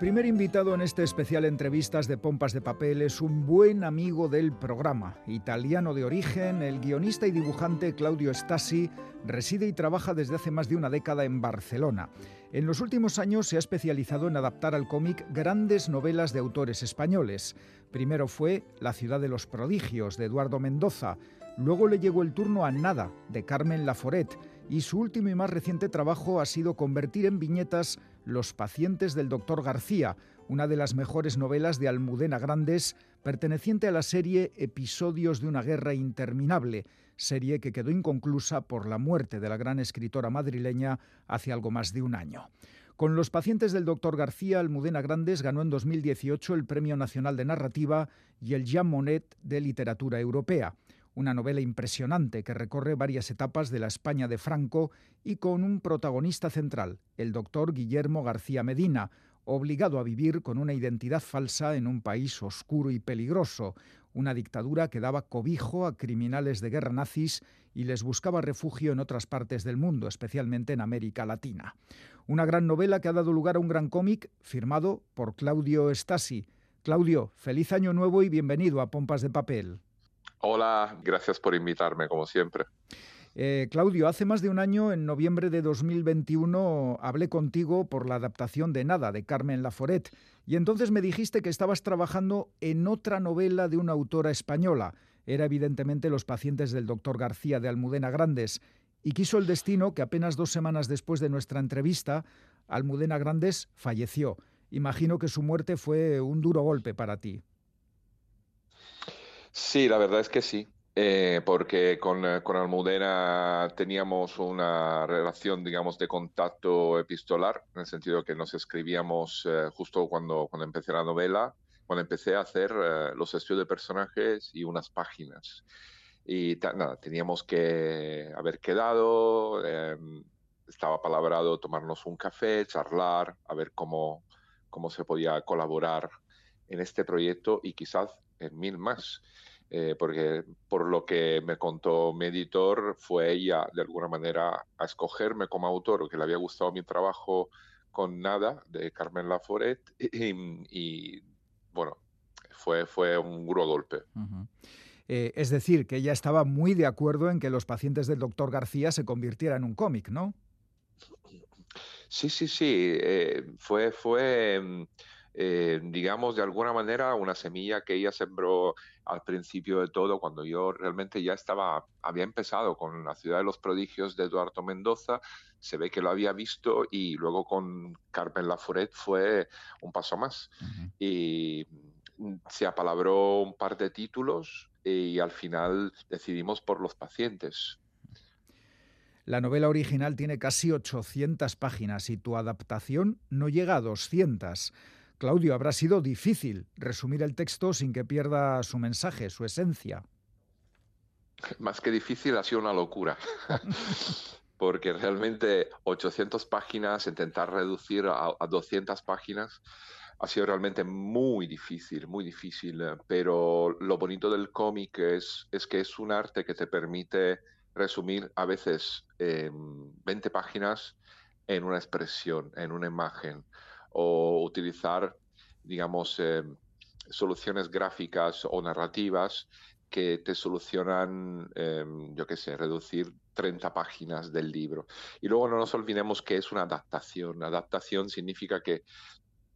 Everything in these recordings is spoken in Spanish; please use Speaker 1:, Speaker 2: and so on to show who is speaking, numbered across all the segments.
Speaker 1: Primer invitado en este especial Entrevistas de Pompas de Papel es un buen amigo del programa. Italiano de origen, el guionista y dibujante Claudio Stasi reside y trabaja desde hace más de una década en Barcelona. En los últimos años se ha especializado en adaptar al cómic grandes novelas de autores españoles. Primero fue La ciudad de los prodigios de Eduardo Mendoza, luego le llegó el turno a Nada de Carmen Laforet y su último y más reciente trabajo ha sido convertir en viñetas Los pacientes del doctor García, una de las mejores novelas de Almudena Grandes, perteneciente a la serie Episodios de una guerra interminable, serie que quedó inconclusa por la muerte de la gran escritora madrileña hace algo más de un año. Con Los pacientes del doctor García, Almudena Grandes ganó en 2018 el Premio Nacional de Narrativa y el Jean Monnet de Literatura Europea una novela impresionante que recorre varias etapas de la España de Franco y con un protagonista central, el doctor Guillermo García Medina, obligado a vivir con una identidad falsa en un país oscuro y peligroso, una dictadura que daba cobijo a criminales de guerra nazis y les buscaba refugio en otras partes del mundo, especialmente en América Latina. Una gran novela que ha dado lugar a un gran cómic firmado por Claudio Stasi. Claudio, feliz año nuevo y bienvenido a Pompas de Papel.
Speaker 2: Hola, gracias por invitarme, como siempre.
Speaker 1: Eh, Claudio, hace más de un año, en noviembre de 2021, hablé contigo por la adaptación de Nada, de Carmen Laforet, y entonces me dijiste que estabas trabajando en otra novela de una autora española. Era evidentemente Los pacientes del doctor García de Almudena Grandes, y quiso el destino que apenas dos semanas después de nuestra entrevista, Almudena Grandes falleció. Imagino que su muerte fue un duro golpe para ti.
Speaker 2: Sí, la verdad es que sí, eh, porque con, eh, con, Almudena teníamos una relación, digamos, de contacto epistolar, en el sentido que nos escribíamos eh, justo cuando, cuando empecé la novela, cuando empecé a hacer los estudios de personajes y unas páginas. Y nada, teníamos que haber quedado, estaba palabrado tomarnos un café, charlar, a ver cómo, cómo se podía colaborar en este proyecto y quizás en mil más. Eh, porque por lo que me contó mi editor, fue ella de alguna manera a escogerme como autor, o que le había gustado mi trabajo con Nada de Carmen Laforet, y, bueno, fue, fue un duro golpe.
Speaker 1: Eh, es decir, que ella estaba muy de acuerdo en que los pacientes del doctor García se convirtieran en un cómic, ¿no?
Speaker 2: Sí, sí, sí. Eh, fue, fue mm, eh, digamos, de alguna manera una semilla que ella sembró al principio de todo, cuando yo realmente ya estaba, había empezado con La ciudad de los prodigios de Eduardo Mendoza, se ve que lo había visto y luego con Carmen Laforet fue un paso más. Y se apalabró un par de títulos y al final decidimos por los pacientes.
Speaker 1: La novela original tiene casi 800 páginas y tu adaptación no llega a 200. Claudio, habrá sido difícil resumir el texto sin que pierda su mensaje, su esencia.
Speaker 2: Más que difícil, ha sido una locura. Porque realmente 800 páginas, intentar reducir a, 200 páginas, ha sido realmente muy difícil, muy difícil. Pero lo bonito del cómic es, que es un arte que te permite resumir a veces 20 páginas en una expresión, en una imagen o utilizar, digamos, eh, soluciones gráficas o narrativas que te solucionan, eh, yo qué sé, reducir 30 páginas del libro. Y luego no nos olvidemos que es una adaptación. Adaptación significa que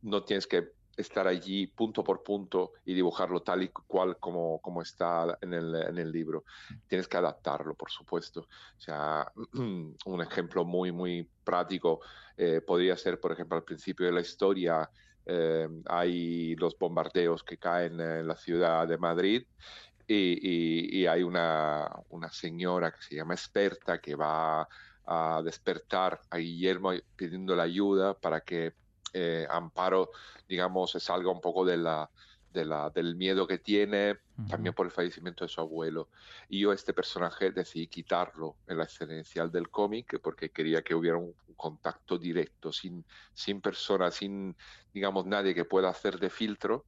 Speaker 2: no tienes que estar allí punto por punto y dibujarlo tal y cual como, como está en el, en el libro. Tienes que adaptarlo, por supuesto. O sea, un ejemplo muy, muy práctico eh, podría ser, por ejemplo, al principio de la historia, eh, hay los bombardeos que caen en la ciudad de Madrid y, hay una, una señora que se llama experta que va a despertar a Guillermo pidiendo la ayuda para que eh, Amparo, digamos, salga un poco de la, del miedo que tiene, también por el fallecimiento de su abuelo. Y yo este personaje decidí quitarlo en la escena inicial del cómic porque quería que hubiera un contacto directo, sin, sin persona, sin, digamos, nadie que pueda hacer de filtro.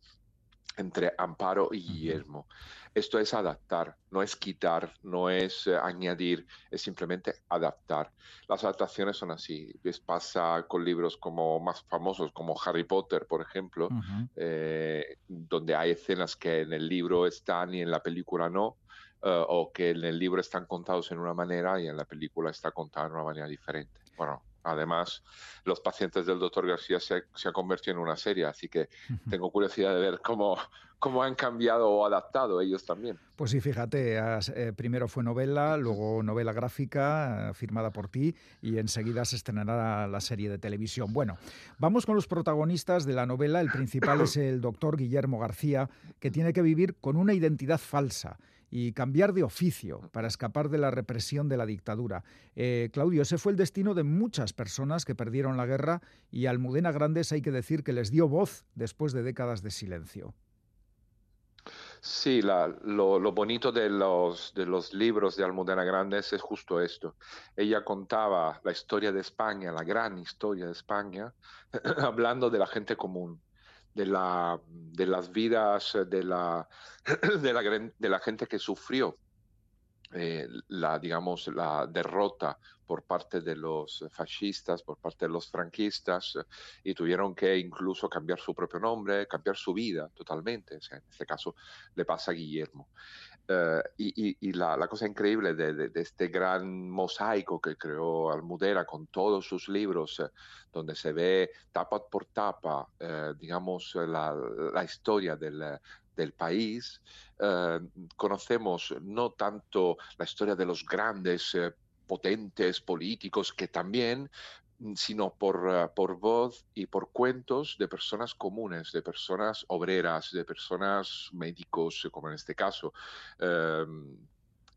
Speaker 2: Entre Amparo y Guillermo. Esto es adaptar, no es quitar, no es eh, añadir, es simplemente adaptar. Las adaptaciones son así. Les pasa con libros como más famosos, como Harry Potter, por ejemplo, eh, donde hay escenas que en el libro están y en la película no, eh, o que en el libro están contados en una manera y en la película está contada de una manera diferente. Bueno, Además, Los pacientes del doctor García se, ha convertido en una serie, así que tengo curiosidad de ver cómo, cómo han cambiado o adaptado ellos también.
Speaker 1: Pues sí, fíjate, eh, primero fue novela, luego novela gráfica eh, firmada por ti y enseguida se estrenará la serie de televisión. Bueno, vamos con los protagonistas de la novela. El principal es el doctor Guillermo García, que tiene que vivir con una identidad falsa y cambiar de oficio para escapar de la represión de la dictadura. Eh, Claudio, ese fue el destino de muchas personas que perdieron la guerra y Almudena Grandes hay que decir que les dio voz después de décadas de silencio.
Speaker 2: Sí, lo, bonito de los, de los libros de Almudena Grandes es justo esto. Ella contaba la historia de España, la gran historia de España, hablando de la gente común, de, la, de las vidas de la, de la, de la gente que sufrió eh, la, digamos, la derrota por parte de los fascistas, por parte de los franquistas, y tuvieron que incluso cambiar su propio nombre, cambiar su vida totalmente. en este caso le pasa a Guillermo. Eh, y, la, cosa increíble de, este gran mosaico que creó Almudena con todos sus libros, eh, donde se ve tapa por tapa, digamos, la, la historia del, del país, eh, conocemos no tanto la historia de los grandes eh, potentes políticos que también sino por, eh, por voz y por cuentos de personas comunes, de personas obreras, de personas médicos, como en este caso.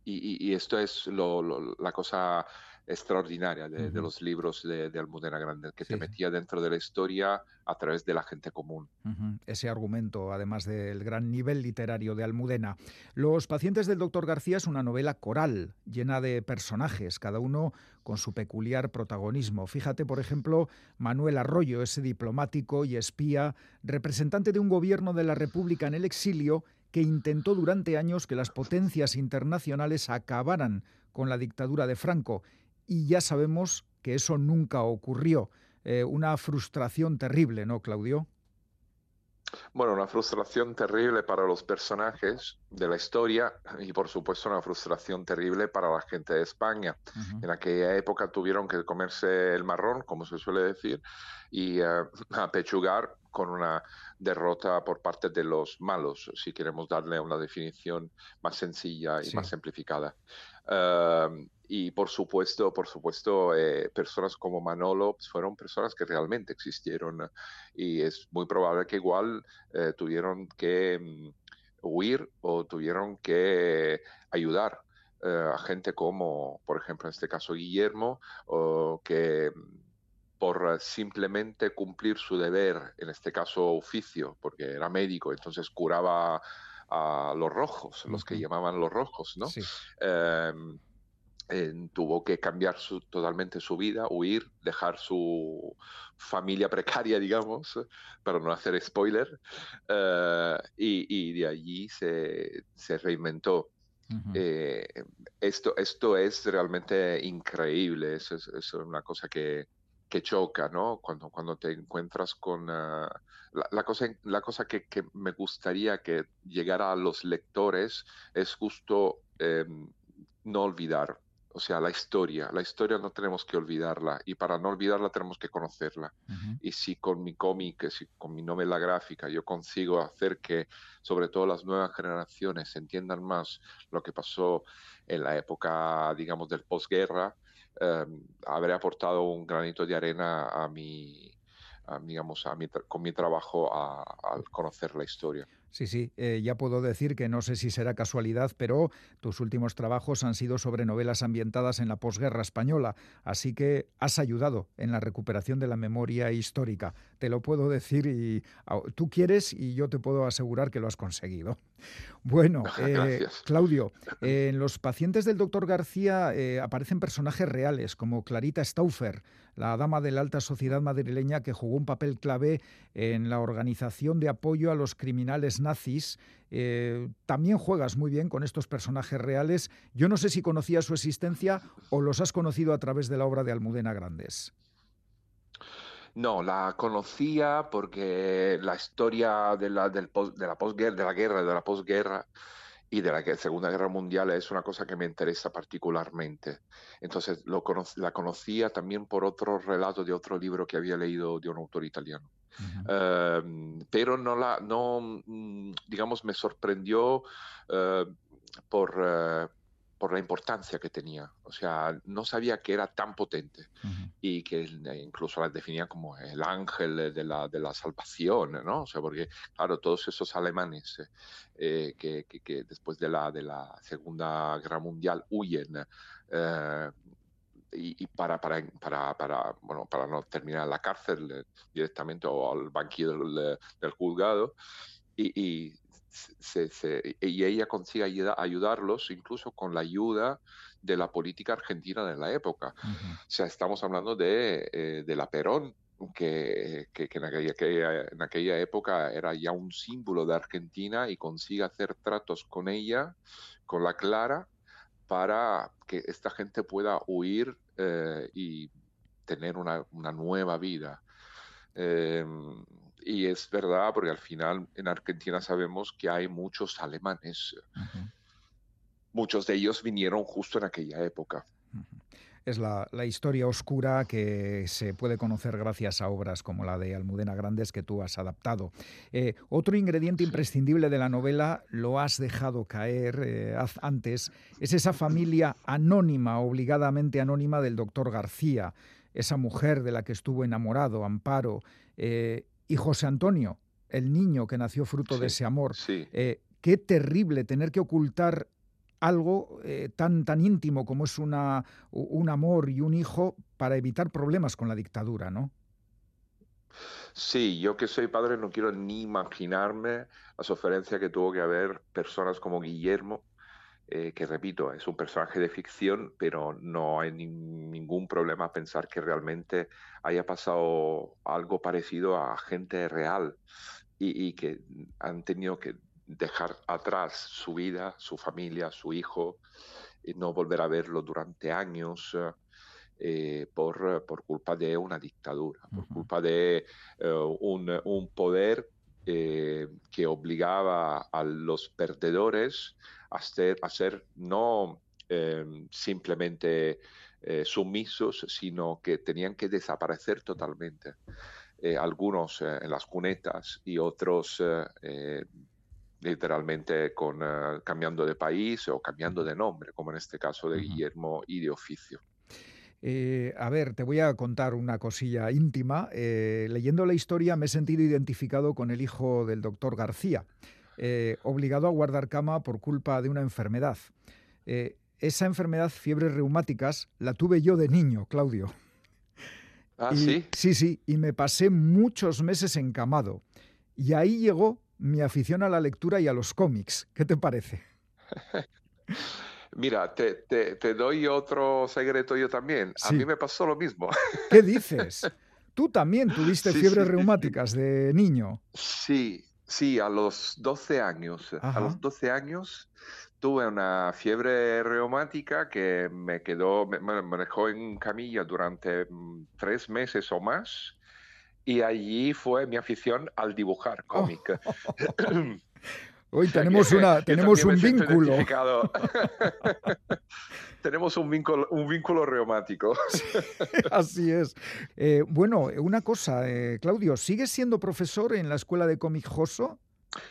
Speaker 2: y, esto es la cosa extraordinaria de, los libros de, Almudena Grande, que te metía dentro de la historia a través de la gente común.
Speaker 1: Ese argumento, además del gran nivel literario de Almudena. Los pacientes del doctor García es una novela coral, llena de personajes, cada uno con su peculiar protagonismo. Fíjate, por ejemplo, Manuel Arroyo, ese diplomático y espía, representante de un gobierno de la República en el exilio, que intentó durante años que las potencias internacionales acabaran con la dictadura de Franco y ya sabemos que eso nunca ocurrió. Eh, una frustración terrible, ¿no, Claudio?
Speaker 2: Bueno, una frustración terrible para los personajes de la historia y por supuesto una frustración terrible para la gente de España. En aquella época tuvieron que comerse el marrón, como se suele decir, y uh, apechugar con una derrota por parte de los malos, si queremos darle una definición más sencilla y más simplificada. Em, y por supuesto, por supuesto, eh, personas como Manolo fueron personas que realmente existieron y es muy probable que igual eh, tuvieron que mm, huir o tuvieron que ayudar eh, a gente como, por ejemplo, en este caso Guillermo, o que mm, por simplemente cumplir su deber, en este caso oficio, porque era médico, entonces curaba a los rojos, los que llamaban los rojos, ¿no? Em, tuvo que cambiar totalmente su vida, huir, dejar su familia precaria, digamos, para no hacer spoiler, eh, y, de allí se, reinventó. Eh, esto, esto es realmente increíble, es, es una cosa que, que choca, ¿no? Cuando, cuando te encuentras con... Ah, la, cosa, la cosa que, me gustaría que llegara a los lectores es justo em, no olvidar, o sea, la historia. La historia no tenemos que olvidarla y para no olvidarla tenemos que conocerla. Y si con mi cómic, si con mi novela gráfica yo consigo hacer que sobre todo las nuevas generaciones entiendan más lo que pasó en la época, digamos, del posguerra, Em, habré aportado un granito de arena a mi, digamos, a mi, con mi trabajo al conocer la historia.
Speaker 1: Sí, sí, eh, ya puedo decir que no sé si será casualidad, pero tus últimos trabajos han sido sobre novelas ambientadas en la posguerra española, así que has ayudado en la recuperación de la memoria histórica. Te lo puedo decir y tú quieres y yo te puedo asegurar que lo has conseguido. Bueno, eh, Claudio, en los pacientes del doctor García eh, aparecen personajes reales como Clarita Stauffer, la dama de la alta sociedad madrileña que jugó un papel clave en la organización de apoyo a los criminales nazis. Eh, también juegas muy bien con estos personajes reales. Yo no sé si conocías su existencia o los has conocido a través de la obra de Almudena Grandes.
Speaker 2: No, la conocía porque la historia de la, de la de la guerra, de la posguerra, y de la Segunda Guerra Mundial es una cosa que me interesa particularmente. Entonces la conocía también por otro relato de otro libro que había leído de un autor italiano. Em, pero no la, no, mm, digamos, me sorprendió eh, por, eh, por la importancia que tenía. O sea, no sabía que era tan potente y que incluso la definía como el ángel de la, de la salvación, ¿no? O sea, porque, claro, todos esos alemanes eh, que, que, después de la, de la Segunda Guerra Mundial huyen. Eh, y, para, para, para, para, bueno, para no terminar en la cárcel eh, directamente o al banquillo del, del juzgado, y, y y ella consigue ayudarlos incluso con la ayuda de la política argentina de la época. O sea, estamos hablando de, eh, de la Perón, que, que, en, aquella, en, aquella, época era ya un símbolo de Argentina y consigue hacer tratos con ella, con la Clara, para que esta gente pueda huir eh, y tener una, una nueva vida. Eh, y es verdad, porque al final en Argentina sabemos que hay muchos alemanes. Muchos de ellos vinieron justo en aquella época.
Speaker 1: Es la, historia oscura que se puede conocer gracias a obras como la de Almudena Grandes que tú has adaptado. Eh, otro ingrediente imprescindible de la novela, lo has dejado caer eh, antes, es esa familia anónima, obligadamente anónima del doctor García, esa mujer de la que estuvo enamorado, Amparo. Eh, y José Antonio, el niño que nació fruto de ese amor. Eh, qué terrible tener que ocultar algo eh, tan, tan íntimo como es una, un amor y un hijo para evitar problemas con la dictadura, ¿no?
Speaker 2: Sí, yo que soy padre no quiero ni imaginarme la sofrencia que tuvo que haber personas como Guillermo, eh, que repito, es un personaje de ficción, pero no hay ningún problema pensar que realmente haya pasado algo parecido a gente real y, que han tenido que dejar atrás su vida, su familia, su hijo, y no volver a verlo durante años. Eh, por, por, culpa de una dictadura, por culpa de eh, un, un, poder que obligaba a los perdedores a ser, no em, simplemente eh, sumisos, sino que tenían que desaparecer totalmente. Eh, algunos eh, en las cunetas y otros literalmente con, cambiando de país o cambiando de nombre, como en este caso de Guillermo y de oficio.
Speaker 1: a ver, te voy a contar una cosilla íntima. leyendo la historia me he sentido identificado con el hijo del doctor García. Eh, obligado a guardar cama por culpa de una enfermedad. Eh, esa enfermedad, fiebres reumáticas, la tuve yo de niño, Claudio.
Speaker 2: Ah, sí.
Speaker 1: Sí, sí, y me pasé muchos meses encamado. Y ahí llegó mi afición a la lectura y a los cómics. ¿Qué te parece?
Speaker 2: Mira, te, doy otro secreto yo también. A mí me pasó lo mismo.
Speaker 1: ¿Qué dices? Tú también tuviste fiebres reumáticas de niño.
Speaker 2: Sí, Sí, a los 12 años. A los 12 años tuve una fiebre reumática que me quedó, me, dejó en camilla durante mm, tres meses o más. Y allí fue mi afición al dibujar oh. cómic.
Speaker 1: Hoy tenemos, una, tenemos un vínculo.
Speaker 2: tenemos un vínculo, un vínculo reumático.
Speaker 1: así es. Eh, bueno, una cosa, eh, Claudio, ¿sigues siendo profesor en la escuela de cómic Joso?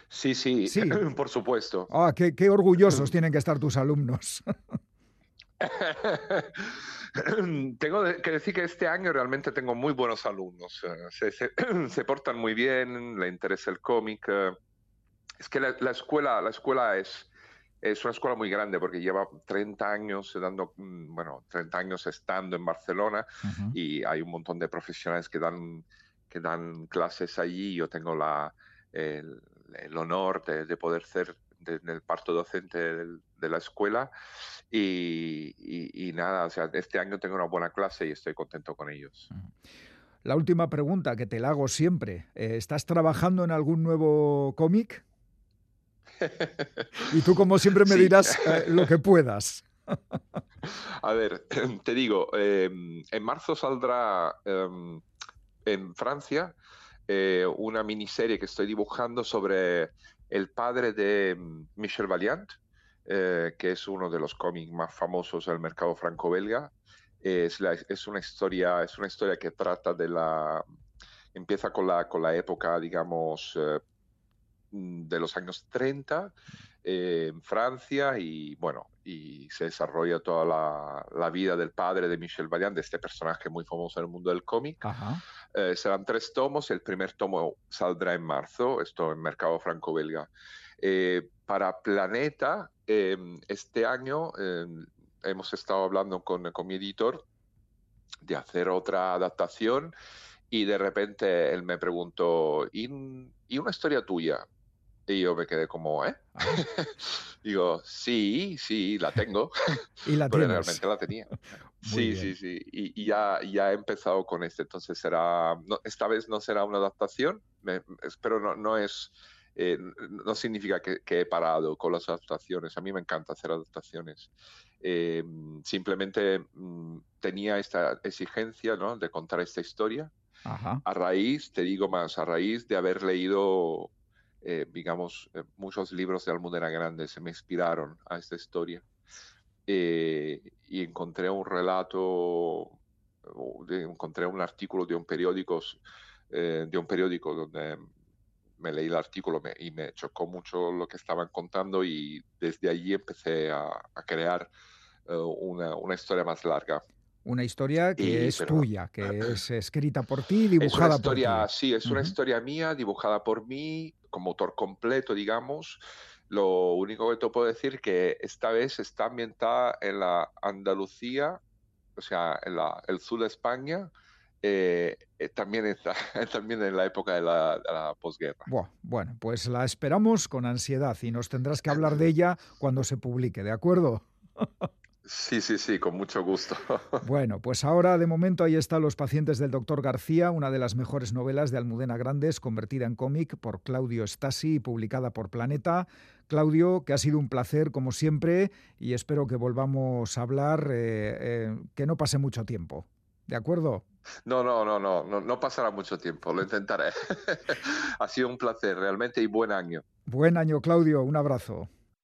Speaker 2: Sí, sí, sí, por supuesto.
Speaker 1: Ah, qué, qué orgullosos tienen que estar tus alumnos.
Speaker 2: tengo que decir que este año realmente tengo muy buenos alumnos. Se, se, portan muy bien, le interesa el cómic. Es que la, la, escuela, la escuela es, es una escuela muy grande porque lleva 30 años dando, mm, bueno, 30 años estando en Barcelona y hay un montón de profesionales que dan, que dan clases allí. Yo tengo la, el, honor de, poder ser en el parto docente de la escuela y, nada, o sea, este año tengo una buena clase y estoy contento con ellos.
Speaker 1: La última pregunta que te la hago siempre, eh, ¿estás trabajando en algún nuevo cómic? y tú, como siempre, me dirás eh, lo que puedas.
Speaker 2: A ver, te digo, em, en marzo saldrá em, en Francia eh, una miniserie que estoy dibujando sobre el padre de em, Michel Valiant, eh, que es uno de los cómics más famosos del mercado franco-belga. Es, una historia, que trata de la... Empieza con la, con la época, digamos, eh, de los años 30 en Francia y bueno, y se desarrolla toda la, vida del padre de Michel Vaillant, de este personaje muy famoso en el mundo del cómic. Eh, serán tres tomos, el primer tomo saldrá en marzo, esto en mercado franco-belga. Eh, para Planeta, em, este año em, hemos estado hablando con, con mi editor de hacer otra adaptación y de repente él me preguntó, ¿y, ¿y una historia tuya? Y yo me quedé como, ¿eh? Ah. Digo, sí, sí, la tengo.
Speaker 1: y la
Speaker 2: Pero realmente la tenía. sí, sí, sí. Y, ya, ya he empezado con este. Entonces será, esta vez no será una adaptación, pero no, no es, eh, no significa que, he parado con las adaptaciones. A mí me encanta hacer adaptaciones. Eh, simplemente mm, tenía esta exigencia ¿no? de contar esta historia. A raíz, te digo más, a raíz de haber leído eh, digamos, eh, muchos libros de Almudena Grande se me inspiraron a esta historia. Eh, y encontré un relato, encontré un artículo de un periódico, de un periódico donde me leí el artículo y me chocó mucho lo que estaban contando y desde allí empecé a, crear una, una historia más larga.
Speaker 1: Una historia que es tuya, que es escrita por ti, dibujada
Speaker 2: es una historia,
Speaker 1: por
Speaker 2: ti. Sí, es una historia mía, dibujada por mí, como autor completo, digamos. Lo único que te puedo decir es que esta vez está ambientada en la Andalucía, o sea, en la, el sur de España, eh, eh, también, está, también en la época de la, de la posguerra.
Speaker 1: bueno, pues la esperamos con ansiedad y nos tendrás que hablar de ella cuando se publique, ¿de acuerdo?
Speaker 2: Sí, sí, sí, con mucho gusto.
Speaker 1: Bueno, pues ahora de momento ahí están Los pacientes del doctor García, una de las mejores novelas de Almudena Grandes, convertida en cómic por Claudio Stasi y publicada por Planeta. Claudio, que ha sido un placer como siempre y espero que volvamos a hablar, eh, eh, que no pase mucho tiempo. ¿De acuerdo?
Speaker 2: No, no, no, no, no, no pasará mucho tiempo, lo intentaré. ha sido un placer realmente y buen año.
Speaker 1: Buen año, Claudio, un abrazo.